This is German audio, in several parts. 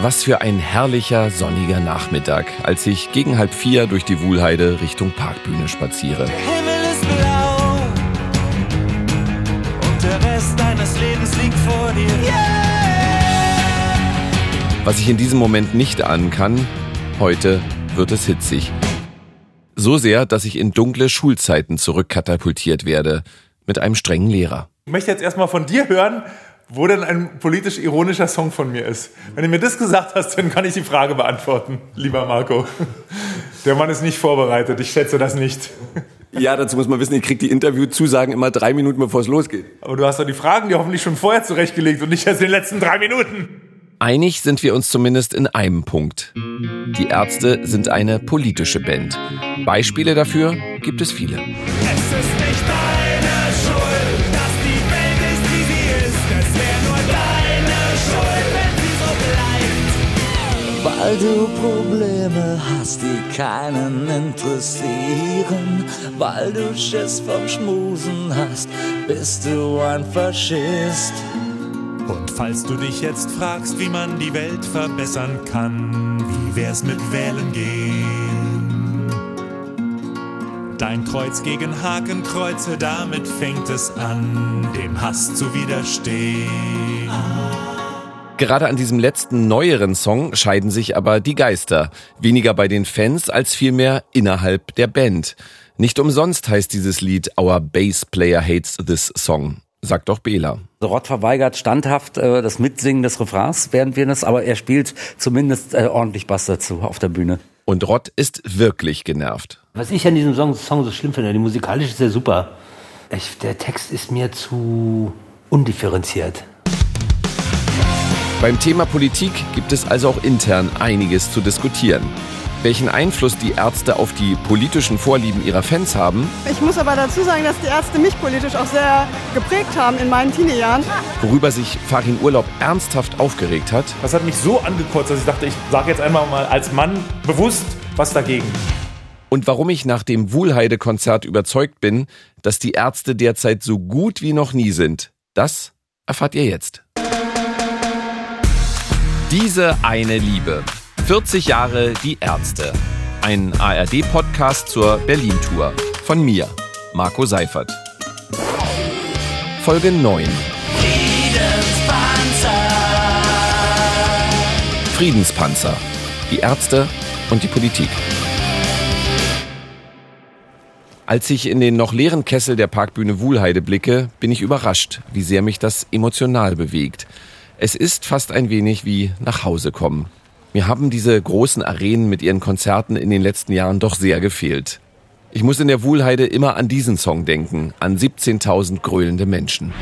Was für ein herrlicher sonniger Nachmittag, als ich gegen halb vier durch die Wuhlheide Richtung Parkbühne spaziere. Der Himmel ist blau und der Rest deines Lebens liegt vor dir. Was ich in diesem Moment nicht ahnen kann, heute wird es hitzig. So sehr, dass ich in dunkle Schulzeiten zurückkatapultiert werde, mit einem strengen Lehrer. Ich möchte jetzt erstmal von dir hören, wo denn ein politisch ironischer Song von mir ist. Wenn du mir das gesagt hast, dann kann ich die Frage beantworten, lieber Marco. Der Mann ist nicht vorbereitet, ich schätze das nicht. Ja, dazu muss man wissen, ich kriege die Interviewzusagen immer drei Minuten, bevor es losgeht. Aber du hast doch die Fragen dir hoffentlich schon vorher zurechtgelegt und nicht erst in den letzten drei Minuten. Einig sind wir uns zumindest in einem Punkt. Die Ärzte sind eine politische Band. Beispiele dafür gibt es viele. Es Weil du Probleme hast, die keinen interessieren. Weil du Schiss vom Schmusen hast, bist du ein Faschist. Und falls du dich jetzt fragst, wie man die Welt verbessern kann, wie wär's mit Wählen gehen? Dein Kreuz gegen Hakenkreuze, damit fängt es an, dem Hass zu widerstehen. Gerade an diesem letzten neueren Song scheiden sich aber die Geister. Weniger bei den Fans als vielmehr innerhalb der Band. Nicht umsonst heißt dieses Lied Our Bass Player Hates This Song. Sagt doch Bela. Rott verweigert standhaft äh, das Mitsingen des Refrains, während wir das, aber er spielt zumindest äh, ordentlich Bass dazu auf der Bühne. Und Rott ist wirklich genervt. Was ich an diesem Song, Song so schlimm finde, die musikalisch ist ja super. Ich, der Text ist mir zu undifferenziert. Beim Thema Politik gibt es also auch intern einiges zu diskutieren. Welchen Einfluss die Ärzte auf die politischen Vorlieben ihrer Fans haben, Ich muss aber dazu sagen, dass die Ärzte mich politisch auch sehr geprägt haben in meinen Teenie-Jahren. worüber sich Farin Urlaub ernsthaft aufgeregt hat Das hat mich so angekotzt, dass ich dachte, ich sage jetzt einmal mal als Mann bewusst was dagegen. und warum ich nach dem Wuhlheide-Konzert überzeugt bin, dass die Ärzte derzeit so gut wie noch nie sind. Das erfahrt ihr jetzt. Diese eine Liebe. 40 Jahre die Ärzte. Ein ARD-Podcast zur Berlin-Tour. Von mir, Marco Seifert. Folge 9. Friedenspanzer. Die Ärzte und die Politik. Als ich in den noch leeren Kessel der Parkbühne Wuhlheide blicke, bin ich überrascht, wie sehr mich das emotional bewegt. Es ist fast ein wenig wie nach Hause kommen. Mir haben diese großen Arenen mit ihren Konzerten in den letzten Jahren doch sehr gefehlt. Ich muss in der Wuhlheide immer an diesen Song denken, an 17.000 gröhlende Menschen.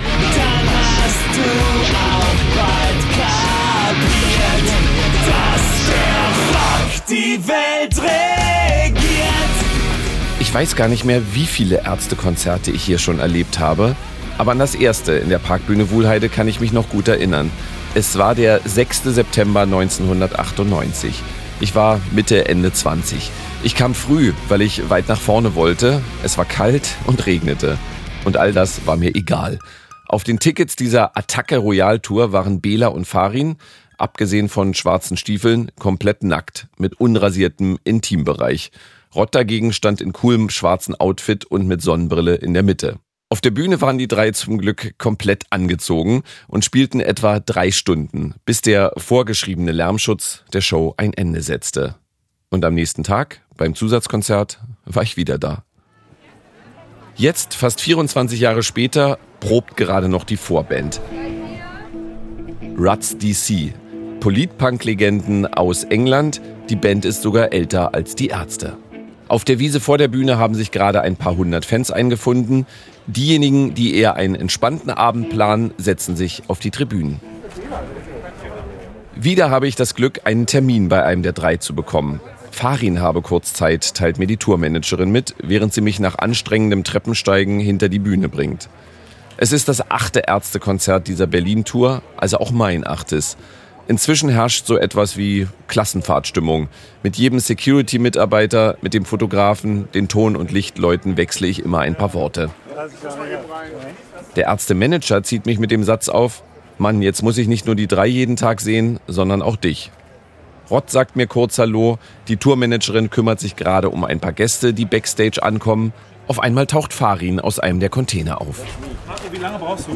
Ich weiß gar nicht mehr, wie viele Ärztekonzerte ich hier schon erlebt habe, aber an das erste in der Parkbühne Wuhlheide kann ich mich noch gut erinnern. Es war der 6. September 1998. Ich war Mitte, Ende 20. Ich kam früh, weil ich weit nach vorne wollte. Es war kalt und regnete. Und all das war mir egal. Auf den Tickets dieser Attacke Royal Tour waren Bela und Farin, abgesehen von schwarzen Stiefeln, komplett nackt, mit unrasiertem Intimbereich. Rott dagegen stand in coolem schwarzen Outfit und mit Sonnenbrille in der Mitte. Auf der Bühne waren die drei zum Glück komplett angezogen und spielten etwa drei Stunden, bis der vorgeschriebene Lärmschutz der Show ein Ende setzte. Und am nächsten Tag, beim Zusatzkonzert, war ich wieder da. Jetzt, fast 24 Jahre später, probt gerade noch die Vorband. Ruts DC. Politpunk-Legenden aus England. Die Band ist sogar älter als die Ärzte. Auf der Wiese vor der Bühne haben sich gerade ein paar hundert Fans eingefunden. Diejenigen, die eher einen entspannten Abend planen, setzen sich auf die Tribünen. Wieder habe ich das Glück, einen Termin bei einem der drei zu bekommen. Farin habe kurz Zeit, teilt mir die Tourmanagerin mit, während sie mich nach anstrengendem Treppensteigen hinter die Bühne bringt. Es ist das achte Ärztekonzert dieser Berlin-Tour, also auch mein achtes. Inzwischen herrscht so etwas wie Klassenfahrtstimmung. Mit jedem Security-Mitarbeiter, mit dem Fotografen, den Ton- und Lichtleuten wechsle ich immer ein paar Worte. Der Ärztemanager zieht mich mit dem Satz auf, Mann, jetzt muss ich nicht nur die drei jeden Tag sehen, sondern auch dich. Rott sagt mir kurz Hallo, die Tourmanagerin kümmert sich gerade um ein paar Gäste, die backstage ankommen. Auf einmal taucht Farin aus einem der Container auf. Marco, wie lange brauchst du?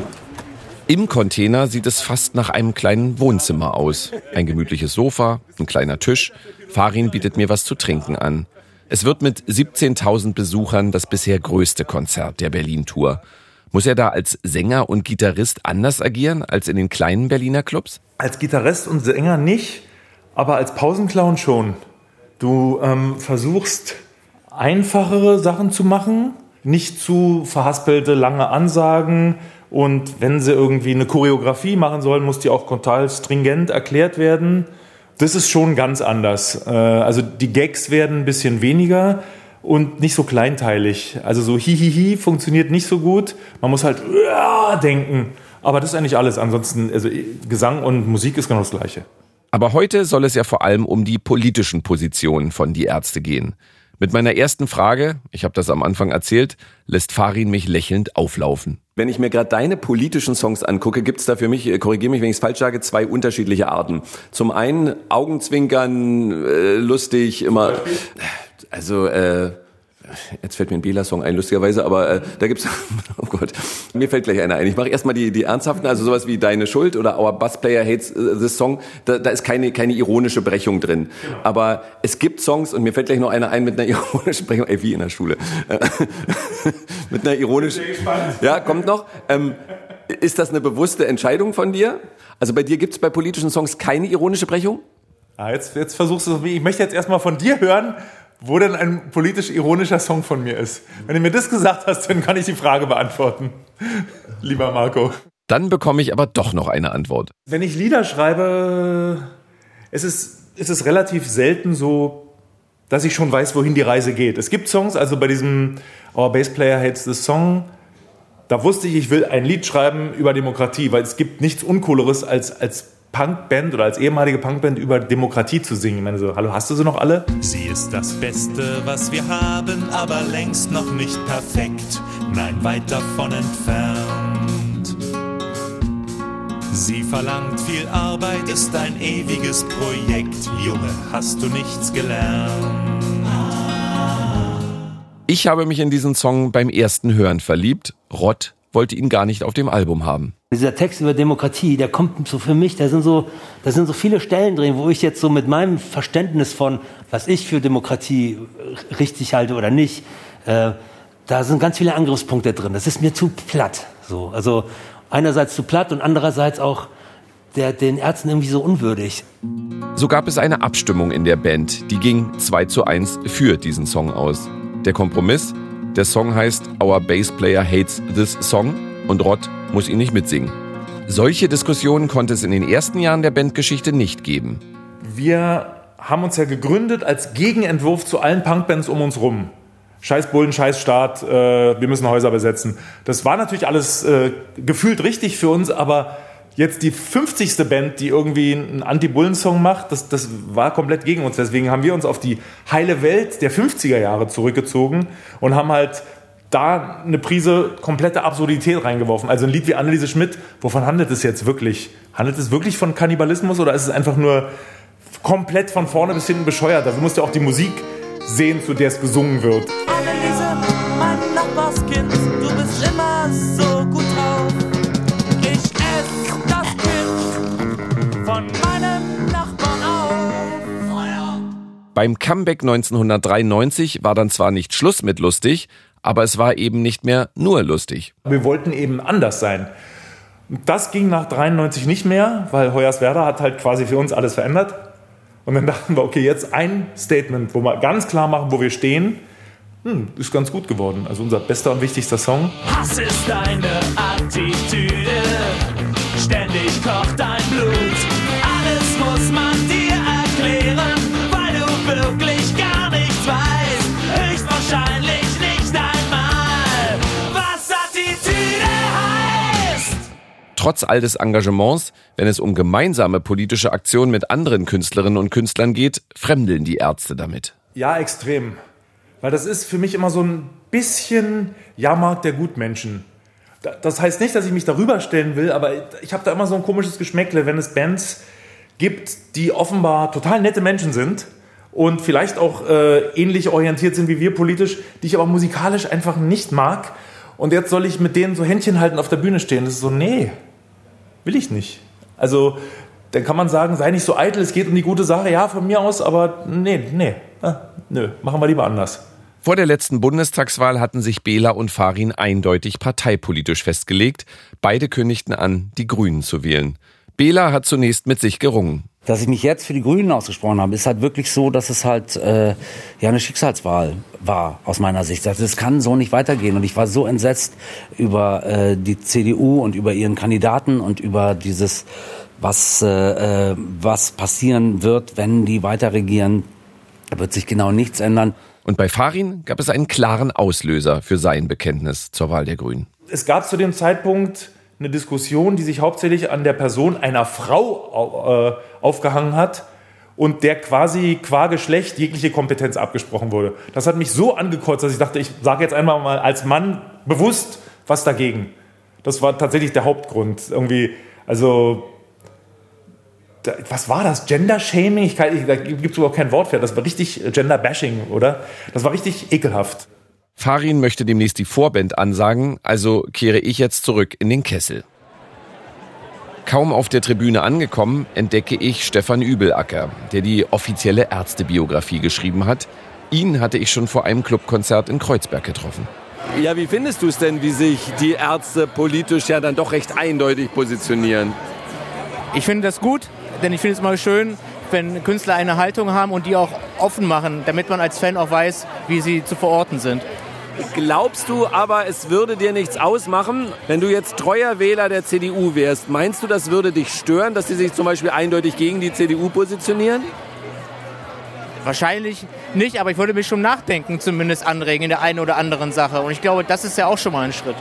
Im Container sieht es fast nach einem kleinen Wohnzimmer aus. Ein gemütliches Sofa, ein kleiner Tisch. Farin bietet mir was zu trinken an. Es wird mit 17.000 Besuchern das bisher größte Konzert der Berlin-Tour. Muss er da als Sänger und Gitarrist anders agieren als in den kleinen Berliner Clubs? Als Gitarrist und Sänger nicht, aber als Pausenclown schon. Du ähm, versuchst einfachere Sachen zu machen, nicht zu verhaspelte lange Ansagen. Und wenn sie irgendwie eine Choreografie machen sollen, muss die auch total stringent erklärt werden. Das ist schon ganz anders. Äh, also die Gags werden ein bisschen weniger und nicht so kleinteilig. Also so hihihi funktioniert nicht so gut. Man muss halt denken. Aber das ist eigentlich alles. Ansonsten, also Gesang und Musik ist genau das Gleiche. Aber heute soll es ja vor allem um die politischen Positionen von Die Ärzte gehen. Mit meiner ersten Frage, ich habe das am Anfang erzählt, lässt Farin mich lächelnd auflaufen. Wenn ich mir gerade deine politischen Songs angucke, gibt es da für mich, äh, korrigiere mich, wenn ich es falsch sage, zwei unterschiedliche Arten. Zum einen Augenzwinkern, äh, lustig, immer, also äh, Jetzt fällt mir ein Bela-Song ein, lustigerweise, aber äh, da gibt's, oh Gott, mir fällt gleich einer ein. Ich mache erstmal die, die ernsthaften, also sowas wie Deine Schuld oder Our Bass Player Hates äh, This Song, da, da ist keine, keine ironische Brechung drin. Genau. Aber es gibt Songs, und mir fällt gleich noch einer ein mit einer ironischen Brechung, ey, wie in der Schule. mit einer ironischen, ja, kommt noch. Ähm, ist das eine bewusste Entscheidung von dir? Also bei dir gibt's bei politischen Songs keine ironische Brechung? Ah, jetzt, jetzt versuchst du es, ich möchte jetzt erstmal von dir hören, wo denn ein politisch ironischer Song von mir ist. Wenn du mir das gesagt hast, dann kann ich die Frage beantworten, lieber Marco. Dann bekomme ich aber doch noch eine Antwort. Wenn ich Lieder schreibe, es ist, es ist relativ selten so, dass ich schon weiß, wohin die Reise geht. Es gibt Songs, also bei diesem Our Bass Player Hates the Song, da wusste ich, ich will ein Lied schreiben über Demokratie, weil es gibt nichts Uncooleres als, als Punkband oder als ehemalige Punkband über Demokratie zu singen. Ich meine so, hallo, hast du sie noch alle? Sie ist das Beste, was wir haben, aber längst noch nicht perfekt. Nein, weit davon entfernt. Sie verlangt viel Arbeit, ist ein ewiges Projekt. Junge, hast du nichts gelernt? Ich habe mich in diesen Song beim ersten Hören verliebt. Rott wollte ihn gar nicht auf dem Album haben. Dieser Text über Demokratie, der kommt so für mich, da sind so, da sind so viele Stellen drin, wo ich jetzt so mit meinem Verständnis von, was ich für Demokratie richtig halte oder nicht, äh, da sind ganz viele Angriffspunkte drin. Das ist mir zu platt. So, also einerseits zu platt und andererseits auch der, den Ärzten irgendwie so unwürdig. So gab es eine Abstimmung in der Band, die ging 2 zu 1 für diesen Song aus. Der Kompromiss, der Song heißt Our Bass Player Hates This Song und Rott muss ihn nicht mitsingen. Solche Diskussionen konnte es in den ersten Jahren der Bandgeschichte nicht geben. Wir haben uns ja gegründet als Gegenentwurf zu allen Punkbands um uns rum. Scheiß Bullen, Scheiß Staat, äh, wir müssen Häuser besetzen. Das war natürlich alles äh, gefühlt richtig für uns, aber jetzt die 50. Band, die irgendwie einen Anti-Bullen-Song macht, das, das war komplett gegen uns. Deswegen haben wir uns auf die heile Welt der 50er Jahre zurückgezogen und haben halt da eine Prise komplette Absurdität reingeworfen. Also ein Lied wie Anneliese Schmidt, wovon handelt es jetzt wirklich? Handelt es wirklich von Kannibalismus oder ist es einfach nur komplett von vorne bis hinten bescheuert? Also du musst ja auch die Musik sehen, zu der es gesungen wird. Anneliese, mein Nachbarskind, du bist immer so gut drauf. Ich esse das Kind von meinem Nachbarn auf. Beim Comeback 1993 war dann zwar nicht Schluss mit lustig, aber es war eben nicht mehr nur lustig. Wir wollten eben anders sein. Das ging nach 93 nicht mehr, weil Hoyerswerda hat halt quasi für uns alles verändert. Und dann dachten wir, okay, jetzt ein Statement, wo wir ganz klar machen, wo wir stehen. Hm, ist ganz gut geworden. Also unser bester und wichtigster Song. Hass ist deine Attitüde, ständig kocht dein Blut. Trotz all des Engagements, wenn es um gemeinsame politische Aktionen mit anderen Künstlerinnen und Künstlern geht, fremdeln die Ärzte damit. Ja, extrem. Weil das ist für mich immer so ein bisschen Jahrmarkt der Gutmenschen. Da- Das heißt nicht, dass ich mich darüber stellen will, aber ich habe da immer so ein komisches Geschmäckle, wenn es Bands gibt, die offenbar total nette Menschen sind und vielleicht auch äh, ähnlich orientiert sind wie wir politisch, die ich aber musikalisch einfach nicht mag. Und jetzt soll ich mit denen so Händchen halten auf der Bühne stehen. Das ist so, nee, will ich nicht. Also, dann kann man sagen, sei nicht so eitel, es geht um die gute Sache, ja, von mir aus, aber nee, nee, ah, nö, machen wir lieber anders. Vor der letzten Bundestagswahl hatten sich Bela und Farin eindeutig parteipolitisch festgelegt. Beide kündigten an, die Grünen zu wählen. Bela hat zunächst mit sich gerungen. Dass ich mich jetzt für die Grünen ausgesprochen habe, ist halt wirklich so, dass es halt äh, ja eine Schicksalswahl war aus meiner Sicht. Also es kann so nicht weitergehen und ich war so entsetzt über äh, die CDU und über ihren Kandidaten und über dieses was äh, äh, was passieren wird, wenn die weiter regieren. Da wird sich genau nichts ändern. Und bei Farin gab es einen klaren Auslöser für sein Bekenntnis zur Wahl der Grünen. Es gab zu dem Zeitpunkt eine Diskussion, die sich hauptsächlich an der Person einer Frau äh, aufgehangen hat und der quasi qua Geschlecht jegliche Kompetenz abgesprochen wurde. Das hat mich so angekotzt, dass ich dachte, ich sage jetzt einmal mal als Mann bewusst was dagegen. Das war tatsächlich der Hauptgrund. Irgendwie, also was war das? Gender-Shaming? Da gibt es überhaupt kein Wort für. Das war richtig Gender-Bashing, oder? Das war richtig ekelhaft. Farin möchte demnächst die Vorband ansagen, also kehre ich jetzt zurück in den Kessel. Kaum auf der Tribüne angekommen, entdecke ich Stefan Übelacker, der die offizielle Ärztebiografie geschrieben hat. Ihn hatte ich schon vor einem Clubkonzert in Kreuzberg getroffen. Ja, wie findest du es denn, wie sich die Ärzte politisch ja dann doch recht eindeutig positionieren? Ich finde das gut, denn ich finde es mal schön, wenn Künstler eine Haltung haben und die auch offen machen, damit man als Fan auch weiß, wie sie zu verorten sind. Glaubst du aber, es würde dir nichts ausmachen, wenn du jetzt treuer Wähler der CDU wärst? Meinst du, das würde dich stören, dass sie sich zum Beispiel eindeutig gegen die CDU positionieren? Wahrscheinlich nicht, aber ich würde mich schon nachdenken zumindest anregen in der einen oder anderen Sache. Und ich glaube, das ist ja auch schon mal ein Schritt.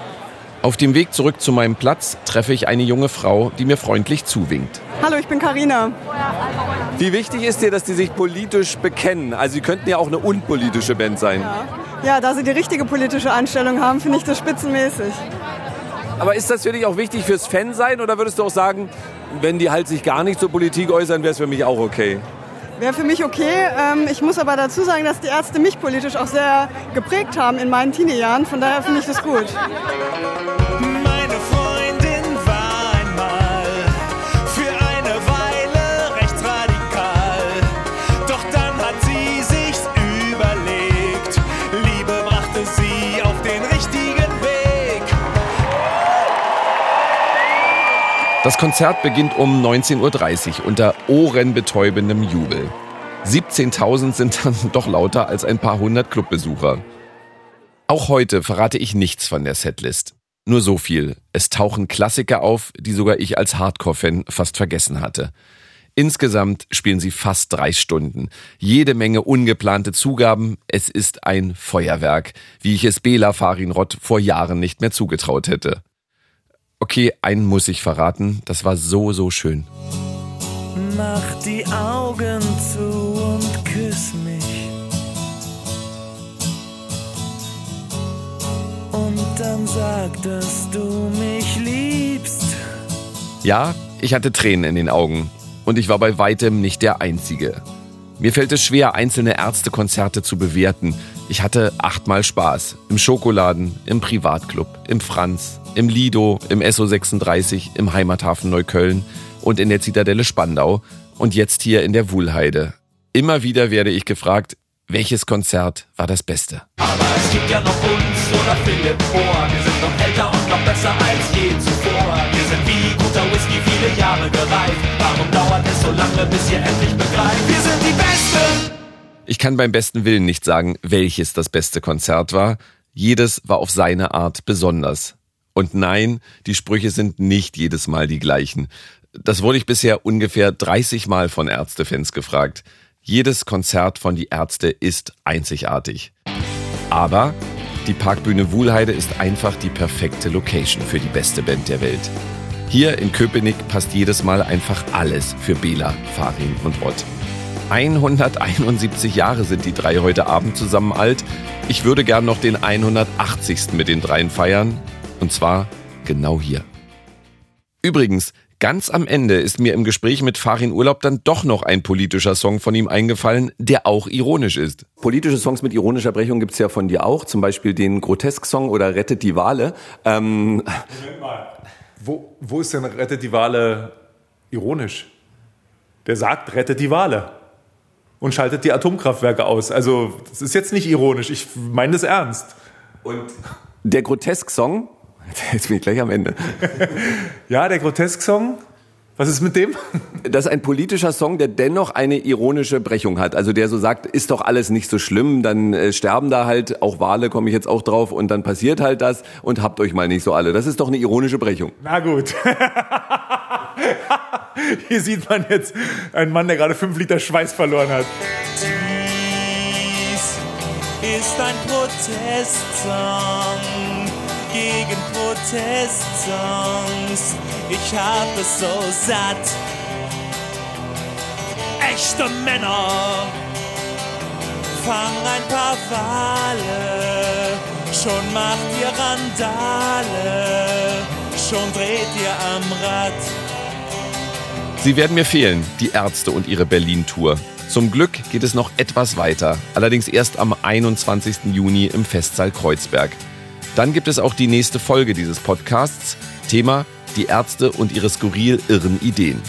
Auf dem Weg zurück zu meinem Platz treffe ich eine junge Frau, die mir freundlich zuwinkt. Hallo, ich bin Karina. Wie wichtig ist dir, dass die sich politisch bekennen? Also sie könnten ja auch eine unpolitische Band sein. Ja, ja da sie die richtige politische Einstellung haben, finde ich das spitzenmäßig. Aber ist das für dich auch wichtig fürs Fansein oder würdest du auch sagen, wenn die halt sich gar nicht zur Politik äußern, wäre es für mich auch okay? Wäre für mich okay. Ähm, ich muss aber dazu sagen, dass die Ärzte mich politisch auch sehr geprägt haben in meinen Teenie-Jahren. Von daher finde ich das gut. Das Konzert beginnt um 19.30 Uhr unter ohrenbetäubendem Jubel. 17.000 sind dann doch lauter als ein paar hundert Clubbesucher. Auch heute verrate ich nichts von der Setlist. Nur so viel. Es tauchen Klassiker auf, die sogar ich als Hardcore-Fan fast vergessen hatte. Insgesamt spielen sie fast drei Stunden. Jede Menge ungeplante Zugaben. Es ist ein Feuerwerk, wie ich es Bela Farinrott vor Jahren nicht mehr zugetraut hätte. Okay, einen muss ich verraten. Das war so, so schön. Mach die Augen zu und küss mich. Und dann sag, dass du mich liebst. Ja, ich hatte Tränen in den Augen. Und ich war bei weitem nicht der Einzige. Mir fällt es schwer, einzelne Ärztekonzerte zu bewerten. Ich hatte achtmal Spaß. Im Schokoladen, im Privatclub, im Franz, im Lido, im SO36, im Heimathafen Neukölln und in der Zitadelle Spandau und jetzt hier in der Wuhlheide. Immer wieder werde ich gefragt, welches Konzert war das Beste? Aber es gibt ja noch uns oder Philipp Bohr. Wir sind noch älter und noch besser als je zuvor. Wir sind wie guter Whisky viele Jahre gereift. Warum dauert es so lange, bis ihr endlich begreift? Wir sind die Besten! Ich kann beim besten Willen nicht sagen, welches das beste Konzert war. Jedes war auf seine Art besonders. Und nein, die Sprüche sind nicht jedes Mal die gleichen. Das wurde ich bisher ungefähr 30 Mal von Ärztefans gefragt. Jedes Konzert von Die Ärzte ist einzigartig. Aber die Parkbühne Wuhlheide ist einfach die perfekte Location für die beste Band der Welt. Hier in Köpenick passt jedes Mal einfach alles für Bela, Farin und Rott. 171 Jahre sind die drei heute Abend zusammen alt. Ich würde gern noch den 180. mit den dreien feiern. Und zwar genau hier. Übrigens, Ganz am Ende ist mir im Gespräch mit Farin Urlaub dann doch noch ein politischer Song von ihm eingefallen, der auch ironisch ist. Politische Songs mit ironischer Brechung gibt's ja von dir auch, zum Beispiel den Grotesk-Song oder Rettet die Wale. Ähm, Moment mal. Wo, wo ist denn Rettet die Wale ironisch? Der sagt, rettet die Wale und schaltet die Atomkraftwerke aus. Also, das ist jetzt nicht ironisch. Ich meine das ernst. Und der Grotesk-Song, jetzt bin ich gleich am Ende. Ja, der Grotesk-Song. Was ist mit dem? Das ist ein politischer Song, der dennoch eine ironische Brechung hat. Also der so sagt, ist doch alles nicht so schlimm, dann äh, sterben da halt auch Wale, komme ich jetzt auch drauf, und dann passiert halt das und habt euch mal nicht so alle. Das ist doch eine ironische Brechung. Na gut. Hier sieht man jetzt einen Mann, der gerade fünf Liter Schweiß verloren hat. Dies ist ein Protestsong gegen Protestsongs. Ich hab es so satt. Echte Männer fangen ein paar Wale. Schon macht ihr Randale. Schon dreht ihr am Rad. Sie werden mir fehlen, die Ärzte und ihre Berlin-Tour. Zum Glück geht es noch etwas weiter, allerdings erst am 21. Juni im Festsaal Kreuzberg. Dann gibt es auch die nächste Folge dieses Podcasts. Thema die Ärzte und ihre skurril irren Ideen.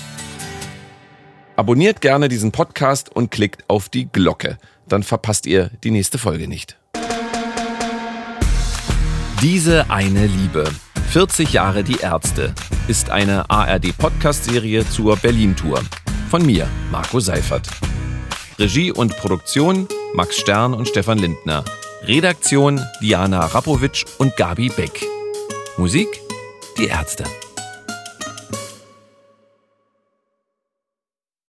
Abonniert gerne diesen Podcast und klickt auf die Glocke. Dann verpasst ihr die nächste Folge nicht. Diese eine Liebe. 40 Jahre die Ärzte ist eine ARD-Podcast-Serie zur Berlin-Tour. Von mir, Marco Seifert. Regie und Produktion Max Stern und Stefan Lindner. Redaktion Diana Rapowitsch und Gabi Beck. Musik Die Ärzte.